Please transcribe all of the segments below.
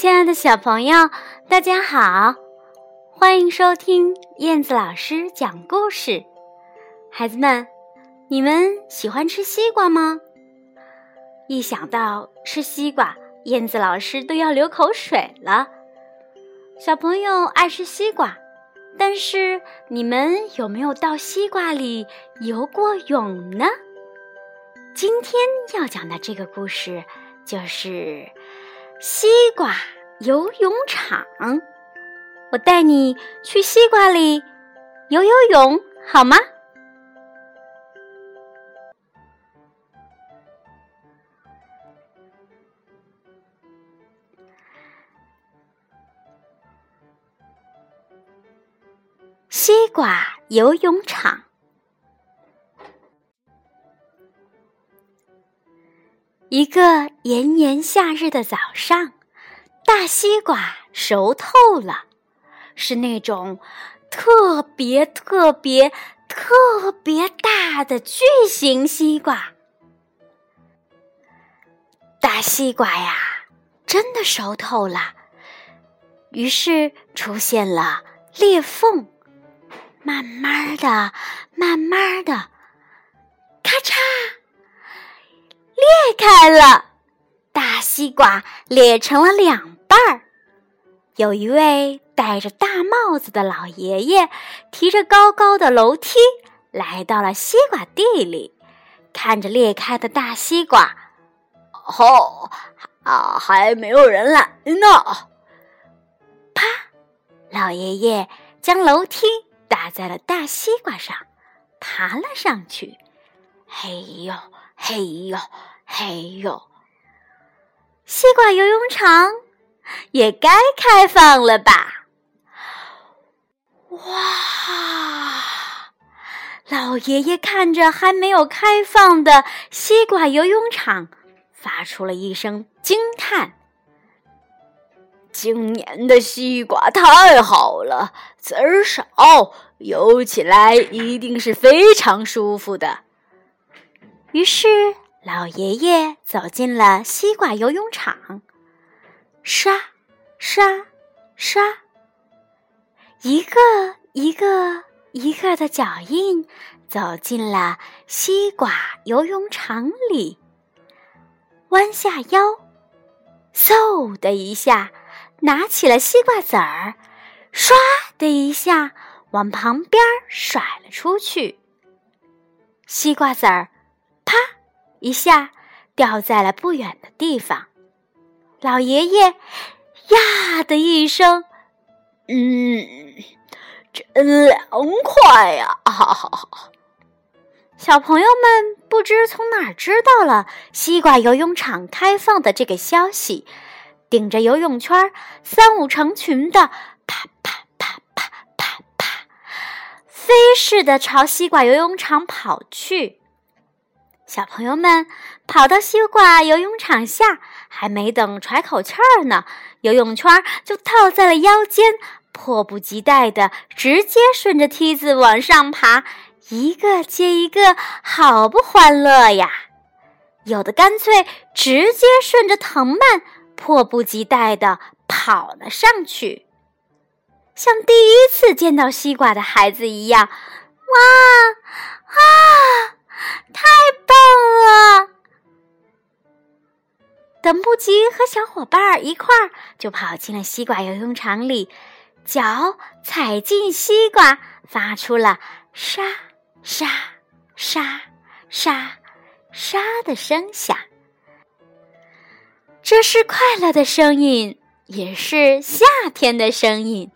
亲爱的小朋友，大家好，欢迎收听燕子老师讲故事。孩子们，你们喜欢吃西瓜吗？一想到吃西瓜，燕子老师都要流口水了。小朋友爱吃西瓜，但是你们有没有到西瓜里游过泳呢？今天要讲的这个故事就是西瓜游泳场。我带你去西瓜里游游泳，好吗？西瓜游泳场。一个炎炎夏日的早上，大西瓜熟透了，是那种特别特别特别大的巨型西瓜。大西瓜呀，真的熟透了，于是出现了裂缝，慢慢的，慢慢的，咔嚓。裂开了，大西瓜裂成了两半儿。有一位戴着大帽子的老爷爷，提着高高的楼梯来到了西瓜地里，看着裂开的大西瓜。哦，啊，还没有人来呢。啪！老爷爷将楼梯搭在了大西瓜上，爬了上去。嘿呦，嘿呦！嘿呦，西瓜游泳场也该开放了吧？哇！老爷爷看着还没有开放的西瓜游泳场，发出了一声惊叹：“今年的西瓜太好了，籽儿少，游起来一定是非常舒服的。”于是。老爷爷走进了西瓜游泳场，刷刷刷，一个一个一个的脚印走进了西瓜游泳场里，弯下腰，嗖的一下拿起了西瓜籽儿，唰的一下往旁边甩了出去，西瓜籽儿，一下掉在了不远的地方，老爷爷呀的一声，嗯，真凉快呀！小朋友们不知从哪儿知道了西瓜游泳场开放的这个消息，顶着游泳圈，三五成群的啪啪啪啪啪啪，飞似的朝西瓜游泳场跑去。小朋友们跑到西瓜游泳场下，还没等喘口气儿呢，游泳圈就套在了腰间，迫不及待的直接顺着梯子往上爬，一个接一个，好不欢乐呀！有的干脆直接顺着藤蔓，迫不及待的跑了上去，像第一次见到西瓜的孩子一样，哇啊！太棒了！等不及和小伙伴儿一块儿，就跑进了西瓜游泳场里，脚踩进西瓜，发出了沙沙沙沙沙的声响。这是快乐的声音，也是夏天的声音。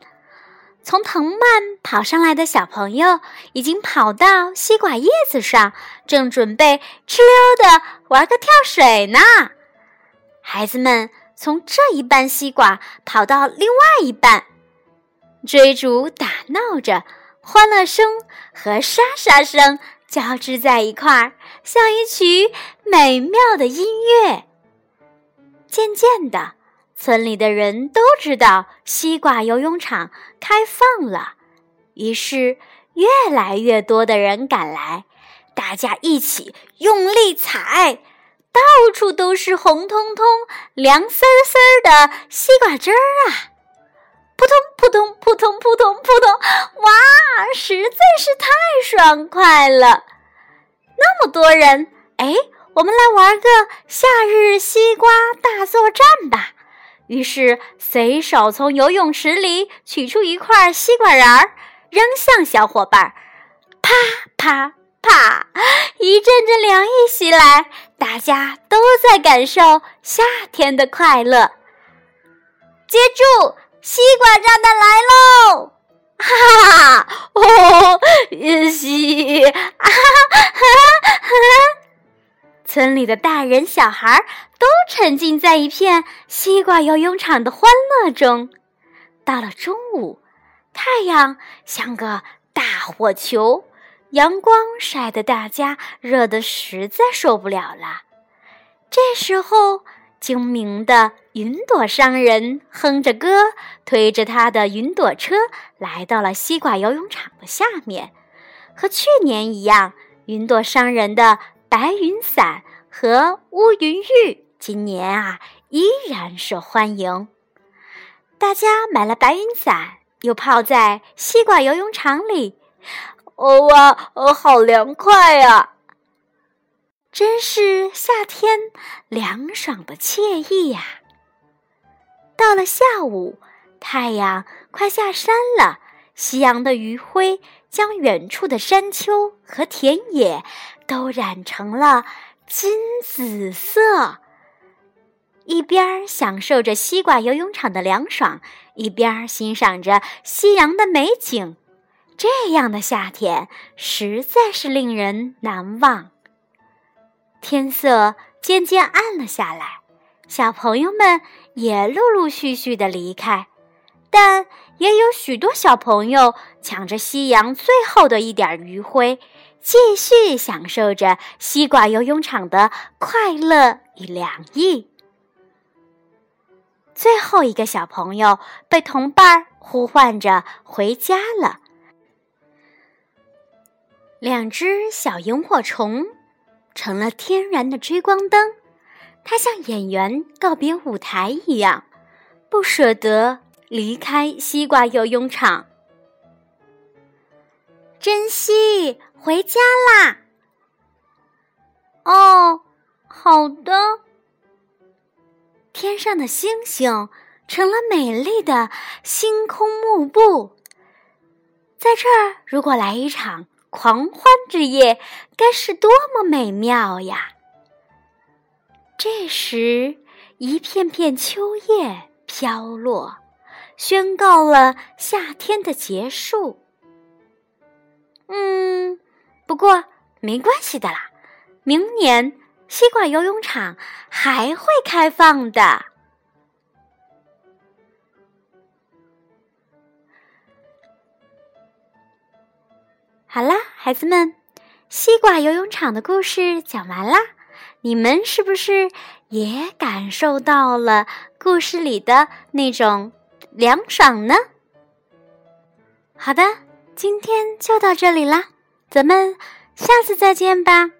从藤蔓跑上来的小朋友已经跑到西瓜叶子上，正准备哧溜的玩个跳水呢。孩子们从这一半西瓜跑到另外一半，追逐打闹着，欢乐声和沙沙声交织在一块儿，像一曲美妙的音乐。渐渐的。村里的人都知道西瓜游泳场开放了，于是越来越多的人赶来，大家一起用力踩，到处都是红彤彤、凉丝丝的西瓜汁儿啊！扑通扑通扑通扑通扑通，哇，实在是太爽快了！那么多人，哎，我们来玩个夏日西瓜大作战吧！于是随手从游泳池里取出一块西瓜瓤儿，扔向小伙伴，啪啪。啪！一阵阵凉意袭来，大家都在感受夏天的快乐。接住，西瓜炸弹来喽！哈哈！哦，西！哈哈哈哈！村里的大人小孩都沉浸在一片西瓜游泳场的欢乐中。到了中午，太阳像个大火球。阳光晒得大家热得实在受不了了。这时候，精明的云朵商人哼着歌，推着他的云朵车来到了西瓜游泳场的下面。和去年一样，云朵商人的白云伞和乌云浴今年啊依然受欢迎。大家买了白云伞，又泡在西瓜游泳场里。哦哇，哦，好凉快呀！真是夏天凉爽的惬意呀。到了下午，太阳快下山了，夕阳的余晖将远处的山丘和田野都染成了金紫色。一边享受着西瓜游泳场的凉爽，一边欣赏着夕阳的美景。这样的夏天实在是令人难忘。天色渐渐暗了下来，小朋友们也陆陆续续的离开，但也有许多小朋友抢着夕阳最后的一点余晖，继续享受着西瓜游泳场的快乐与凉意。最后一个小朋友被同伴呼唤着回家了。两只小萤火虫成了天然的追光灯，它像演员告别舞台一样，不舍得离开西瓜游泳场。珍惜，回家啦！哦，好的。天上的星星成了美丽的星空幕布，在这儿，如果来一场。狂欢之夜该是多么美妙呀！这时，一片片秋叶飘落，宣告了夏天的结束。嗯，不过没关系的啦，明年西瓜游泳场还会开放的。好啦，孩子们，西瓜游泳场的故事讲完啦。你们是不是也感受到了故事里的那种凉爽呢？好的，今天就到这里啦，咱们下次再见吧。